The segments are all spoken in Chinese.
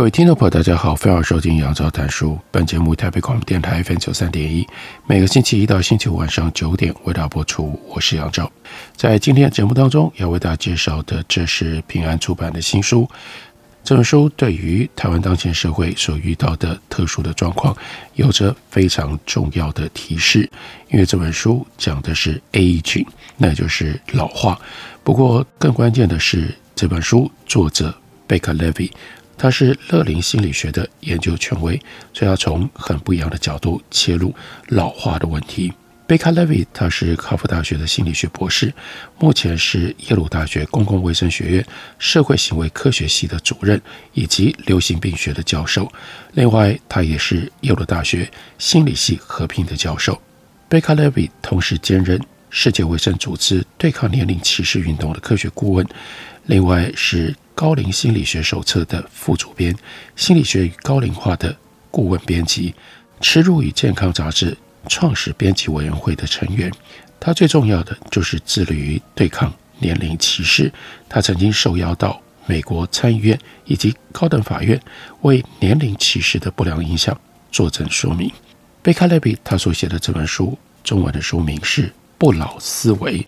各位听众朋友，大家好，欢迎收听杨照谈书。本节目台北广播电台 FM 九三点一，每个星期一到星期五晚上九点为大家播出。我是杨照，在今天的节目当中要为大家介绍的，这是平安出版的新书。这本书对于台湾当前社会所遇到的特殊的状况，有着非常重要的提示。因为这本书讲的是 aging，那就是老化。不过更关键的是，这本书作者贝克莱维。他是乐龄心理学的研究权威，所以要从很不一样的角度切入老化的问题。贝卡莱维他是哈佛大学的心理学博士，目前是耶鲁大学公共卫生学院社会行为科学系的主任以及流行病学的教授。另外，他也是耶鲁大学心理系合并的教授。贝卡莱维同时兼任世界卫生组织对抗年龄歧视运动的科学顾问，另外是。高龄心理学手册的副主编，心理学与高龄化的顾问编辑，耻辱与健康杂志创始编辑委员会的成员。他最重要的就是致力于对抗年龄歧视。他曾经受邀到美国参议院以及高等法院，为年龄歧视的不良影响作证说明。贝卡勒比他所写的这本书，中文的书名是《不老思维》。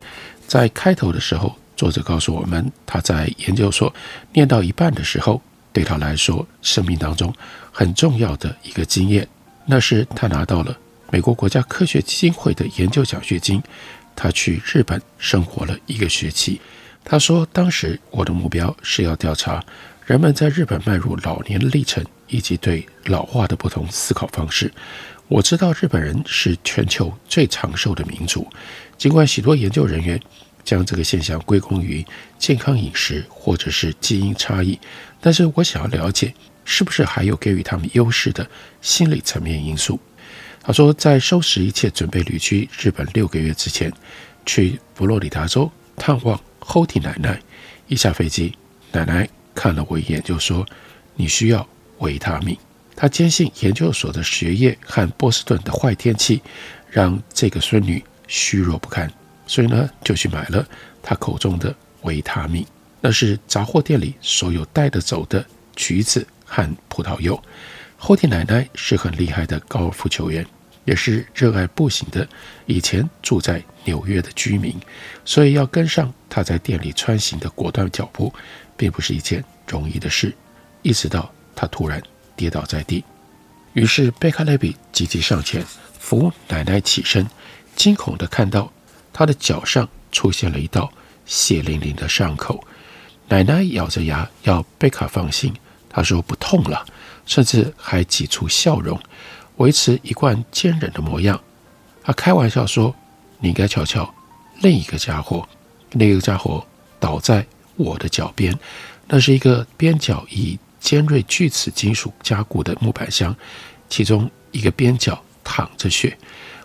在开头的时候。作者告诉我们，他在研究所念到一半的时候，对他来说，生命当中很重要的一个经验，那是他拿到了美国国家科学基金会的研究奖学金。他去日本生活了一个学期。他说，当时我的目标是要调查人们在日本迈入老年历程，以及对老化的不同思考方式。我知道日本人是全球最长寿的民族，尽管许多研究人员。将这个现象归功于健康饮食或者是基因差异，但是我想要了解，是不是还有给予他们优势的心理层面因素？他说，在收拾一切准备旅居日本六个月之前，去佛罗里达州探望后町奶奶。一下飞机，奶奶看了我一眼，就说：“你需要维他命。”他坚信研究所的学业和波士顿的坏天气，让这个孙女虚弱不堪。所以呢，就去买了他口中的维他命，那是杂货店里所有带得走的橘子和葡萄柚。后町奶奶是很厉害的高尔夫球员，也是热爱步行的，以前住在纽约的居民，所以要跟上他在店里穿行的果断脚步，并不是一件容易的事。一直到他突然跌倒在地，于是贝卡莱比急急上前扶奶奶起身，惊恐地看到。他的脚上出现了一道血淋淋的伤口，奶奶咬着牙要贝卡放心。他说不痛了，甚至还挤出笑容，维持一贯坚忍的模样。他开玩笑说：“你应该瞧瞧另一个家伙，那个家伙倒在我的脚边，那是一个边角以尖锐锯齿金属加固的木板箱，其中一个边角淌着血。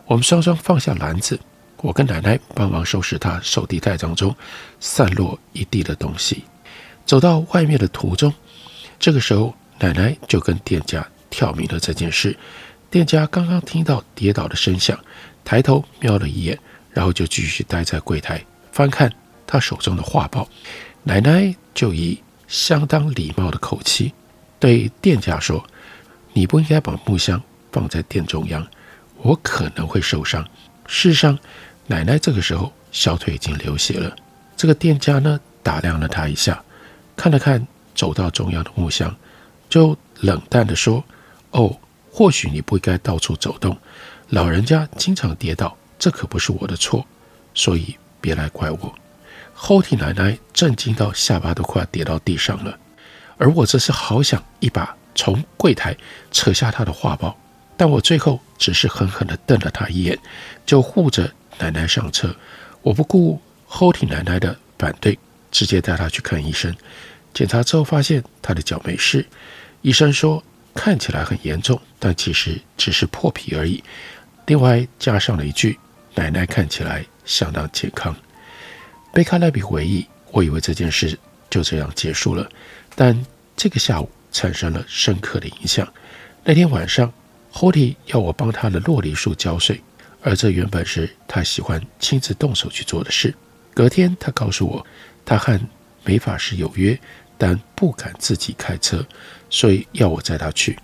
我们双双放下篮子。”我跟奶奶帮忙收拾他手提袋当中散落一地的东西，走到外面的途中，这个时候奶奶就跟店家挑明了这件事。店家刚刚听到跌倒的声响，抬头瞄了一眼，然后就继续待在柜台翻看他手中的画报。奶奶就以相当礼貌的口气对店家说：“你不应该把木箱放在店中央，我可能会受伤。”事实上。奶奶这个时候小腿已经流血了。这个店家呢，打量了她一下，看了看走到中央的木箱，就冷淡地说：“哦，或许你不应该到处走动。老人家经常跌倒，这可不是我的错，所以别来怪我。”后町奶奶震惊到下巴都快要跌到地上了，而我这是好想一把从柜台扯下她的画报，但我最后只是狠狠地瞪了她一眼，就护着。奶奶上车，我不顾后町奶奶的反对，直接带她去看医生。检查之后发现她的脚没事，医生说看起来很严重，但其实只是破皮而已。另外加上了一句：“奶奶看起来相当健康。”贝卡莱比回忆：“我以为这件事就这样结束了，但这个下午产生了深刻的影响。那天晚上，Hody 要我帮他的酪梨树浇水，而这原本是他喜欢亲自动手去做的事。隔天，他告诉我，他和美法师有约，但不敢自己开车，所以要我载他去。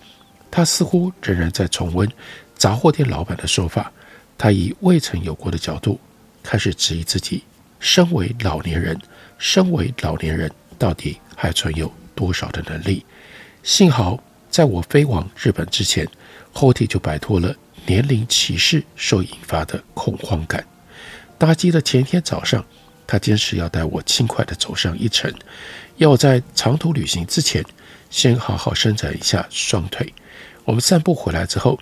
他似乎仍然在重温杂货店老板的说法，他以未曾有过的角度开始质疑自己。身为老年人，身为老年人，到底还存有多少的能力？幸好，在我飞往日本之前，Hody 就摆脱了年龄歧视所引发的恐慌感。搭机的前一天早上，他坚持要带我轻快地走上一程，要我在长途旅行之前先好好伸展一下双腿。我们散步回来之后，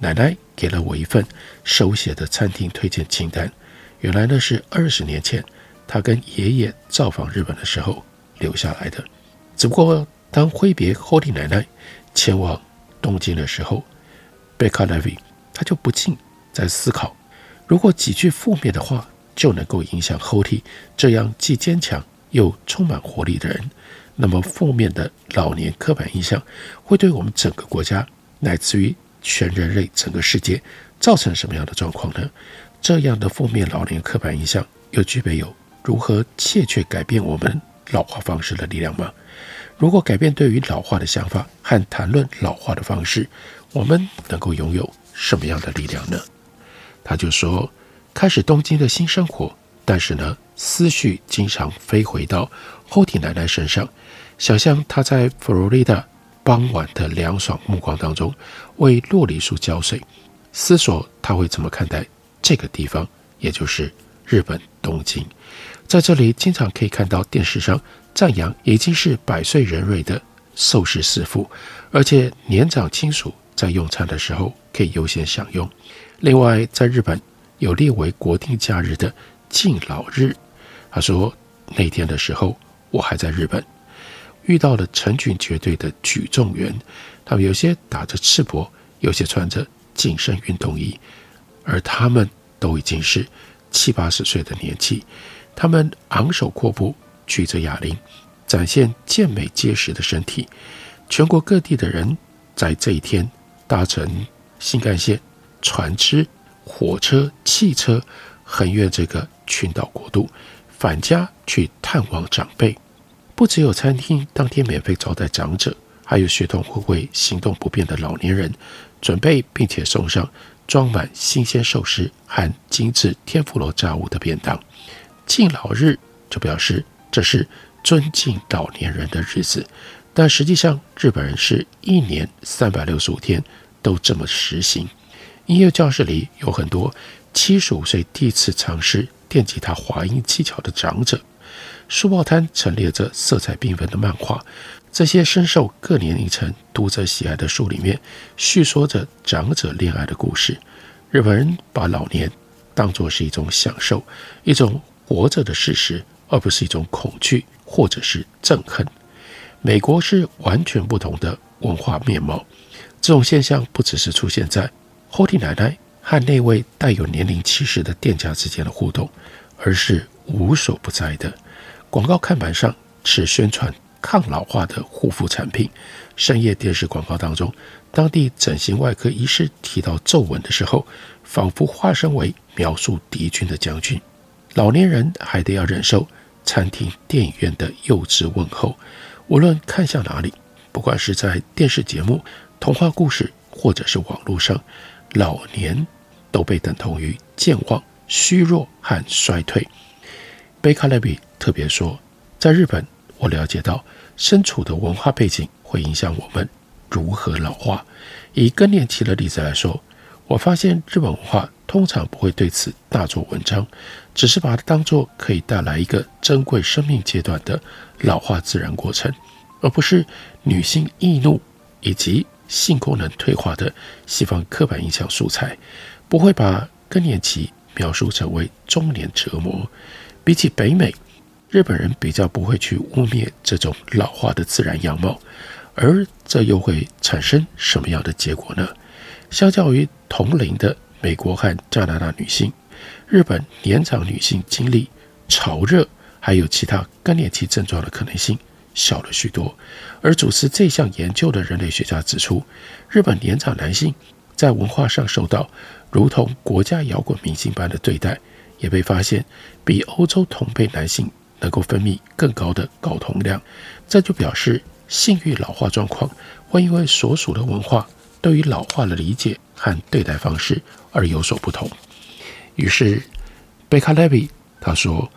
奶奶给了我一份手写的餐厅推荐清单。原来那是二十年前他跟爷爷造访日本的时候留下来的。只不过当挥别 Hody 奶奶前往东京的时候，贝卡莱比他就不禁在思考：如果几句负面的话就能够影响 Hody 这样既坚强又充满活力的人，那么负面的老年刻板印象会对我们整个国家乃至于全人类整个世界造成什么样的状况呢？这样的负面老年刻板印象又具备有如何切确改变我们老化方式的力量吗？如果改变对于老化的想法和谈论老化的方式，我们能够拥有什么样的力量呢？他就说，开始东京的新生活，但是呢，思绪经常飞回到 Hody 奶奶身上，想象她在佛罗里达傍晚的凉爽目光当中为酪梨树浇水，思索她会怎么看待。这个地方，也就是日本东京，在这里经常可以看到电视上赞扬已经是百岁人瑞的寿司师傅，而且年长亲属在用餐的时候可以优先享用。另外，在日本有列为国定假日的敬老日。他说那天的时候，我还在日本，遇到了成群结队的举重员，他们有些打着赤膊，有些穿着紧身运动衣。而他们都已经是七八十岁的年纪，他们昂首阔步，举着哑铃，展现健美结实的身体。全国各地的人在这一天搭乘新干线、船只、火车、汽车，横越这个群岛国度，返家去探望长辈。不只有餐厅当天免费招待长者，还有血统会会行动不便的老年人，准备并且送上。装满新鲜寿司和精致天妇罗炸物的便当，敬老日就表示这是尊敬老年人的日子，但实际上日本人是一年三百六十五天都这么实行。音乐教室里有很多七十五岁第一次尝试电吉他滑音技巧的长者，书报摊陈列着色彩缤纷的漫画。这些深受各年龄层读者喜爱的书里面，叙说着长者恋爱的故事。日本人把老年当作是一种享受，一种活着的事实，而不是一种恐惧或者是憎恨。美国是完全不同的文化面貌。这种现象不只是出现在 Hody 奶奶和那位带有年龄歧视的店家之间的互动，而是无所不在的。广告看板上只宣传。抗老化的护肤产品，深夜电视广告当中，当地整形外科医师提到皱纹的时候，仿佛化身为描述敌军的将军。老年人还得要忍受餐厅、电影院的幼稚问候。无论看向哪里，不管是在电视节目、童话故事，或者是网络上，老年都被等同于健忘、虚弱和衰退。贝卡莱比特别说，在日本，我了解到。身处的文化背景会影响我们如何老化。以更年期的例子来说，我发现日本文化通常不会对此大做文章，只是把它当作可以带来一个珍贵生命阶段的老化自然过程，而不是女性易怒以及性功能退化的西方刻板印象素材，不会把更年期描述成为中年折磨。比起北美，日本人比较不会去污蔑这种老化的自然样貌，而这又会产生什么样的结果呢？相较于同龄的美国和加拿大女性，日本年长女性经历潮热还有其他更年期症状的可能性小了许多。而主持这项研究的人类学家指出，日本年长男性在文化上受到如同国家摇滚明星般的对待，也被发现比欧洲同辈男性能够分泌更高的睾酮量。这就表示性欲老化状况会因为所属的文化对于老化的理解和对待方式而有所不同。于是，贝卡莱比他说：“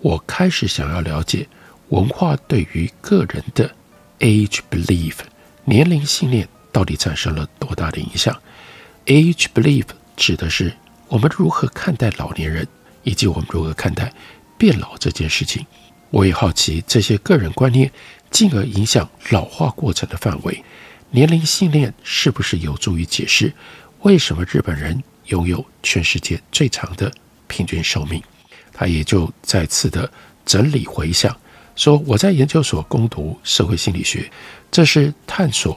我开始想要了解文化对于个人的。” Age belief 年龄信念到底产生了多大的影响？Age belief 指的是我们如何看待老年人，以及我们如何看待变老这件事情。我也好奇这些个人观念进而影响老化过程的范围。年龄信念是不是有助于解释为什么日本人拥有全世界最长的平均寿命？他也就再次的整理回想。说我在研究所攻读社会心理学，这是探索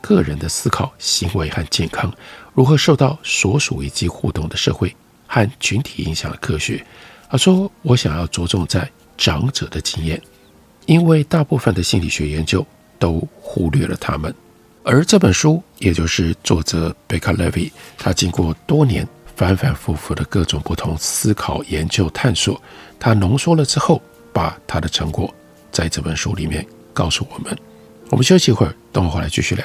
个人的思考、行为和健康如何受到所属以及互动的社会和群体影响的科学。他说我想要着重在长者的经验，因为大部分的心理学研究都忽略了他们。而这本书，也就是作者贝卡莱维，他经过多年反反复复的各种不同思考、研究、探索，他浓缩了之后。把他的成果在这本书里面告诉我们。我们休息一会儿，等会回来继续聊。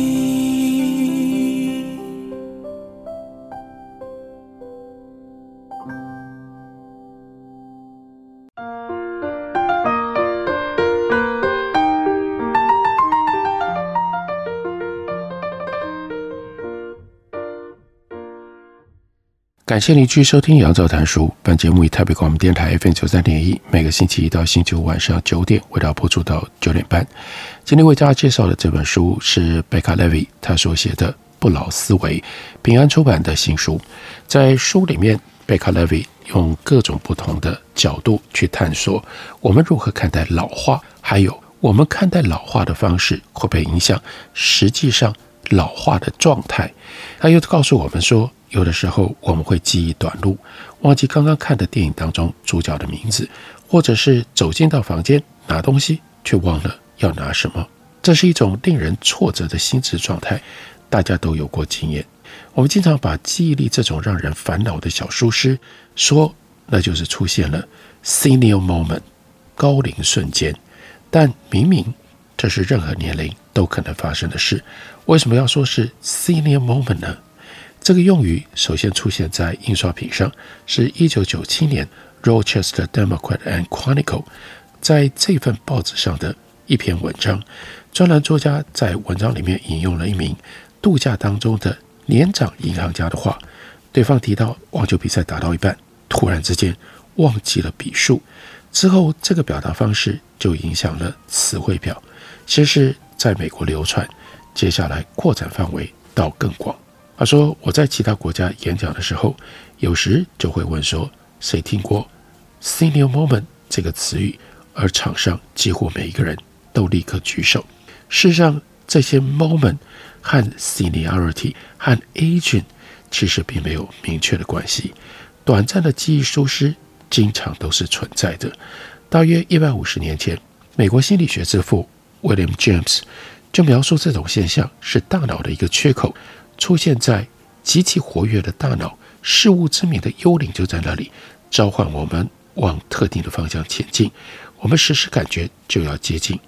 感谢您继续收听杨照谈书。本节目以台北广播电台 FM 九三点一，每个星期一到星期五晚上九点，为大家播出到九点半。今天为大家介绍的这本书是贝卡莱维他所写的《不老思维》，平安出版的新书。在书里面，贝卡莱维用各种不同的角度去探索我们如何看待老化，还有我们看待老化的方式会不会影响实际上老化的状态。他又告诉我们说，有的时候我们会记忆短路，忘记刚刚看的电影当中主角的名字，或者是走进到房间拿东西却忘了要拿什么，这是一种令人挫折的心智状态。大家都有过经验。我们经常把记忆力这种让人烦恼的小疏失说，那就是出现了 senior moment 高龄瞬间，但明明这是任何年龄都可能发生的事，为什么要说是 senior moment 呢？这个用语首先出现在印刷品上，是一九九七年《Rochester Democrat and Chronicle》在这份报纸上的一篇文章。专栏作家在文章里面引用了一名度假当中的年长银行家的话。对方提到网球比赛打到一半，突然之间忘记了笔数，之后这个表达方式就影响了词汇表，先是在美国流传，接下来扩展范围到更广。他说：“我在其他国家演讲的时候，有时就会问说，谁听过 ‘senior moment’ 这个词语？而场上几乎每一个人都立刻举手。事实上，这些 moment 和 seniority 和 aging。”其实并没有明确的关系，短暂的记忆疏失经常都是存在的。大约一百五十年前，美国心理学之父 William James 就描述这种现象是大脑的一个缺口出现在极其活跃的大脑，事物之名的幽灵就在那里召唤我们往特定的方向前进。我们时时感觉就要接近，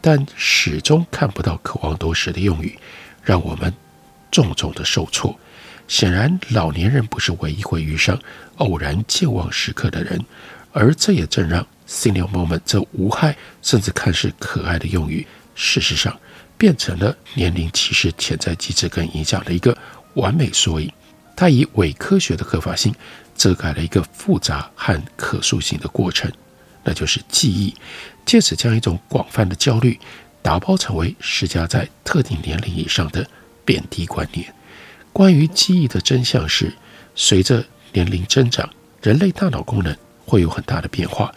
但始终看不到渴望多时的用语，让我们重重的受挫。显然，老年人不是唯一会遇上偶然健忘时刻的人，而这也正让 “senior moment” 这无害甚至看似可爱的用语，事实上变成了年龄歧视潜在机制跟影响的一个完美缩影。它以伪科学的合法性遮盖了一个复杂和可塑性的过程，那就是记忆，借此将一种广泛的焦虑打包成为施加在特定年龄以上的贬低观念。关于记忆的真相是，随着年龄增长，人类大脑功能会有很大的变化。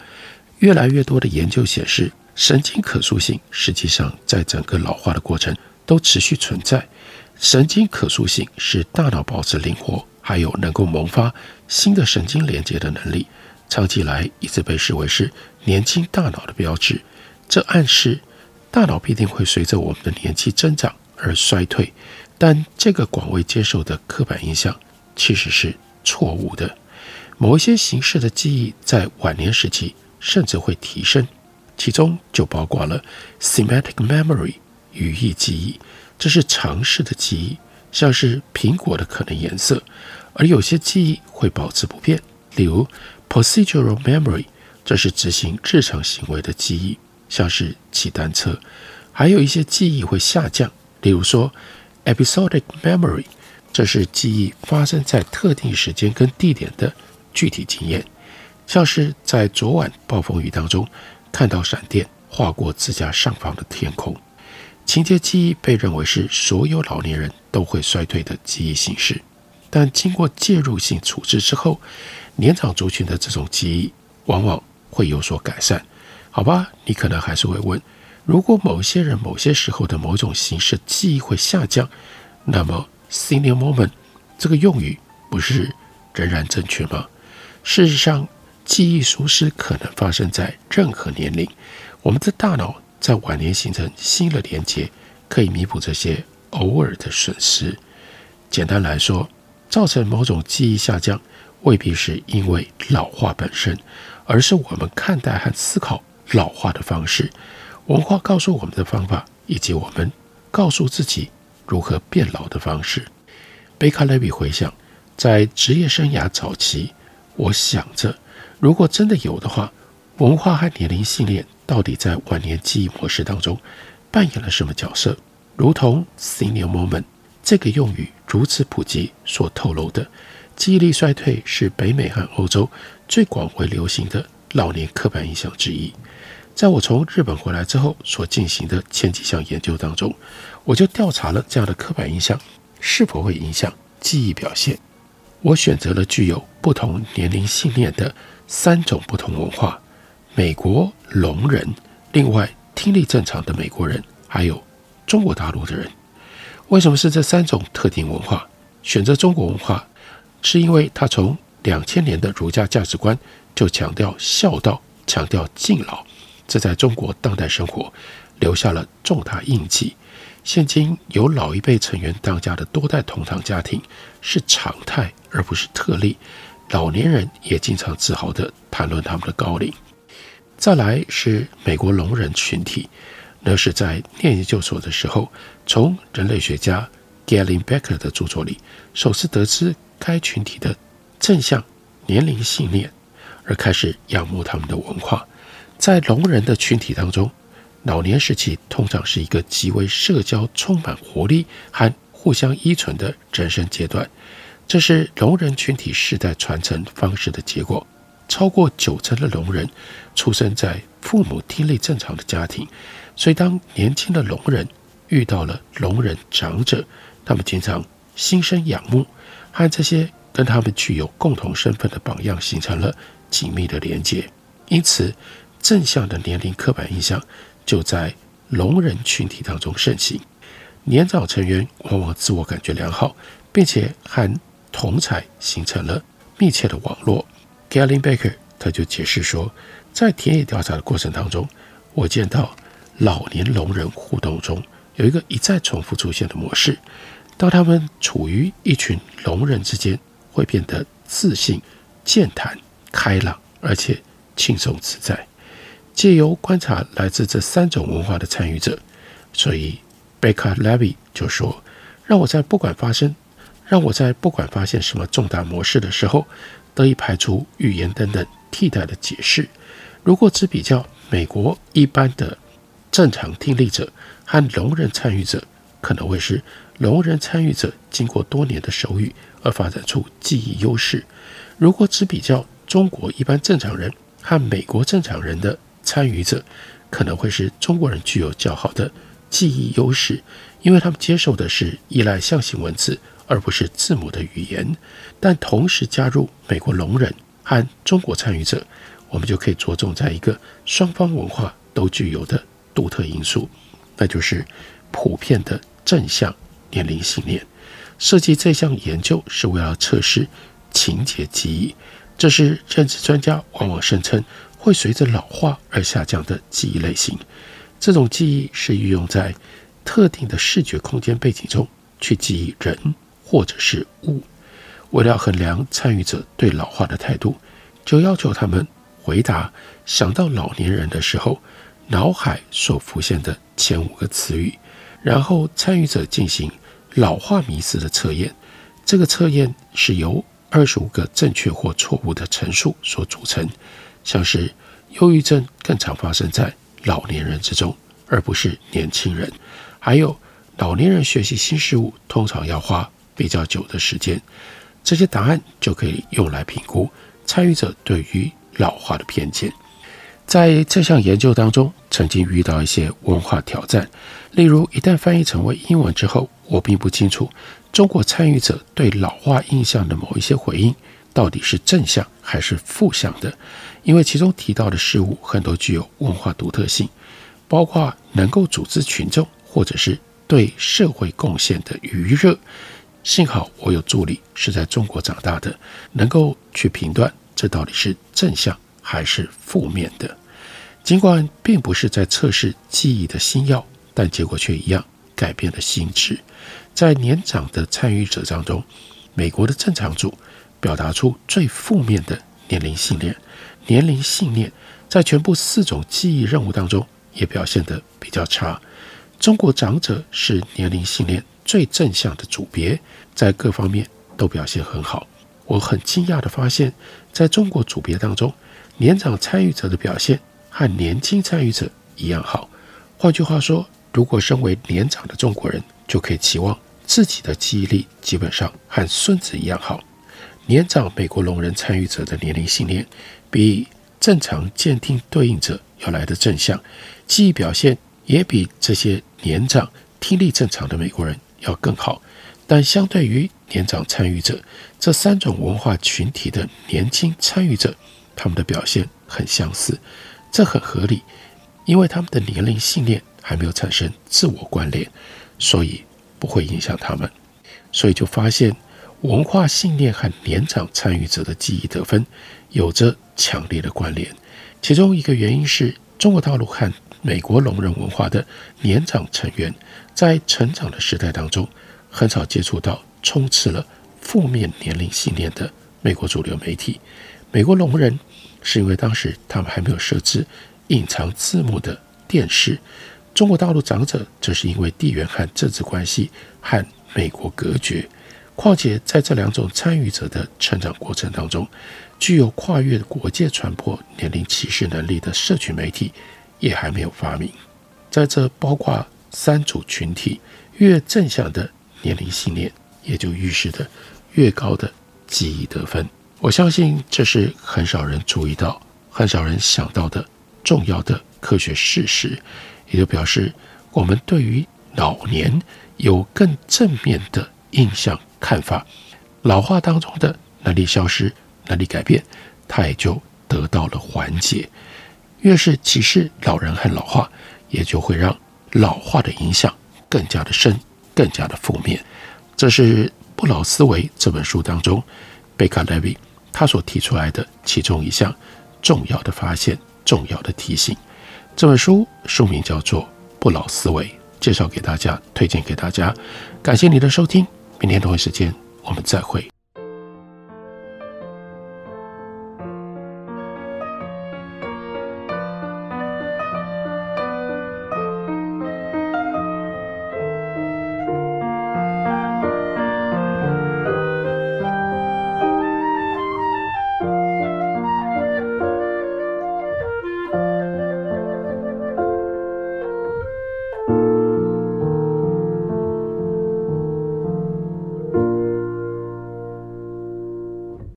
越来越多的研究显示，神经可塑性实际上在整个老化的过程都持续存在。神经可塑性是大脑保持灵活，还有能够萌发新的神经连接的能力，长期以来一直被视为是年轻大脑的标志。这暗示大脑必定会随着我们的年纪增长而衰退。但这个广为接受的刻板印象其实是错误的。某一些形式的记忆在晚年时期甚至会提升，其中就包括了 semantic memory 语义记忆，这是常识的记忆，像是苹果的可能颜色；而有些记忆会保持不变，例如 procedural memory，这是执行日常行为的记忆，像是骑单车；还有一些记忆会下降，例如说。Episodic memory，这是记忆发生在特定时间跟地点的具体经验，像是在昨晚暴风雨当中看到闪电划过自家上方的天空。情节记忆被认为是所有老年人都会衰退的记忆形式，但经过介入性处置之后，年长族群的这种记忆往往会有所改善。好吧，你可能还是会问。如果某些人某些时候的某种形式记忆会下降，那么 senior moment 这个用语不是仍然正确吗？事实上，记忆疏失可能发生在任何年龄。我们的大脑在晚年形成新的连接，可以弥补这些偶尔的损失。简单来说，造成某种记忆下降，未必是因为老化本身，而是我们看待和思考老化的方式。文化告诉我们的方法，以及我们告诉自己如何变老的方式。贝卡雷比回想，在职业生涯早期，我想着，如果真的有的话，文化和年龄信念到底在晚年记忆模式当中扮演了什么角色？如同 “senior moment” 这个用语如此普及所透露的，记忆力衰退是北美和欧洲最广为流行的老年刻板印象之一。在我从日本回来之后所进行的前几项研究当中，我就调查了这样的刻板印象是否会影响记忆表现。我选择了具有不同年龄信念的三种不同文化：美国聋人，另外听力正常的美国人，还有中国大陆的人。为什么是这三种特定文化？选择中国文化，是因为它从两千年的儒家价值观就强调孝道，强调敬老。这在中国当代生活留下了重大印记。现今有老一辈成员当家的多代同堂家庭是常态，而不是特例。老年人也经常自豪地谈论他们的高龄。再来是美国聋人群体，那是在念研究所的时候，从人类学家 Galen Becker 的著作里首次得知该群体的正向年龄信念，而开始仰慕他们的文化。在聋人的群体当中，老年时期通常是一个极为社交、充满活力和互相依存的人生阶段。这是聋人群体世代传承方式的结果。超过九成的聋人出生在父母听力正常的家庭，所以当年轻的聋人遇到了聋人长者，他们经常心生仰慕，和这些跟他们具有共同身份的榜样形成了紧密的连接。因此，正向的年龄刻板印象就在聋人群体当中盛行。年长成员往往自我感觉良好，并且和同侪形成了密切的网络。Galen Baker 他就解释说，在田野调查的过程当中，我见到老年聋人互动中有一个一再重复出现的模式。当他们处于一群聋人之间，会变得自信、健谈、开朗，而且轻松自在。借由观察来自这三种文化的参与者，所以 Baker Levy 就说：“让我在不管发生。”让我在不管发现什么重大模式的时候，得以排除语言等等替代的解释。如果只比较美国一般的正常听力者和聋人参与者，可能会是聋人参与者经过多年的手语而发展出记忆优势。如果只比较中国一般正常人和美国正常人的参与者，可能会是中国人具有较好的记忆优势，因为他们接受的是依赖象形文字。而不是字母的语言，但同时加入美国聋人和中国参与者，我们就可以着重在一个双方文化都具有的独特因素，那就是普遍的正向年龄信念。设计这项研究是为了测试情节记忆，这是认知专家往往声称会随着老化而下降的记忆类型。这种记忆是运用在特定的视觉空间背景中去记忆人。或者是物，为了衡量参与者对老化的态度，就要求他们回答想到老年人的时候，脑海所浮现的前五个词语，然后参与者进行老化迷思的测验。这个测验是由二十五个正确或错误的陈述所组成，像是忧郁症更常发生在老年人之中，而不是年轻人，还有老年人学习新事物通常要花。比较久的时间，这些答案就可以用来评估参与者对于老化的偏见。在这项研究当中，曾经遇到一些文化挑战，例如一旦翻译成为英文之后，我并不清楚中国参与者对老化印象的某一些回应到底是正向还是负向的，因为其中提到的事物很多具有文化独特性，包括能够组织群众或者是对社会贡献的余热。幸好我有助理是在中国长大的，能够去评断这到底是正向还是负面的。尽管并不是在测试记忆的新药，但结果却一样改变了心智。在年长的参与者当中，美国的正常组表达出最负面的年龄信念，年龄信念在全部四种记忆任务当中也表现得比较差。中国长者是年龄信念最正向的组别，在各方面都表现很好。我很惊讶地发现，在中国组别当中，年长参与者的表现和年轻参与者一样好。换句话说，如果身为年长的中国人，就可以期望自己的记忆力基本上和孙子一样好。年长美国聋人参与者的年龄信念比正常鉴定对应者要来得正向，记忆表现也比这些年长听力正常的美国人要更好，但相对于年长参与者，这三种文化群体的年轻参与者，他们的表现很相似，这很合理，因为他们的年龄信念还没有产生自我关联，所以不会影响他们。所以就发现文化信念和年长参与者的记忆得分有着强烈的关联。其中一个原因是中国大陆和美国聋人文化的年长成员。在成长的时代当中，很少接触到充斥了负面年龄信念的美国主流媒体。美国聋人是因为当时他们还没有设置隐藏字幕的电视。中国大陆长者则是因为地缘和政治关系和美国隔绝。况且在这两种参与者的成长过程当中，具有跨越国界传播年龄歧视能力的社群媒体也还没有发明。在这包括。三组群体越正向的年龄信念也就预示着越高的记忆得分。我相信这是很少人注意到、很少人想到的重要的科学事实，也就表示我们对于老年有更正面的印象看法，老化当中的能力消失、能力改变，它也就得到了缓解。越是歧视老人和老化，也就会让老化的影响更加的深、更加的负面。这是《不老思维》这本书当中，贝卡莱维他所提出来的其中一项重要的发现、重要的提醒。这本书书名叫做《不老思维》，介绍给大家，推荐给大家。感谢你的收听，明天同一时间我们再会。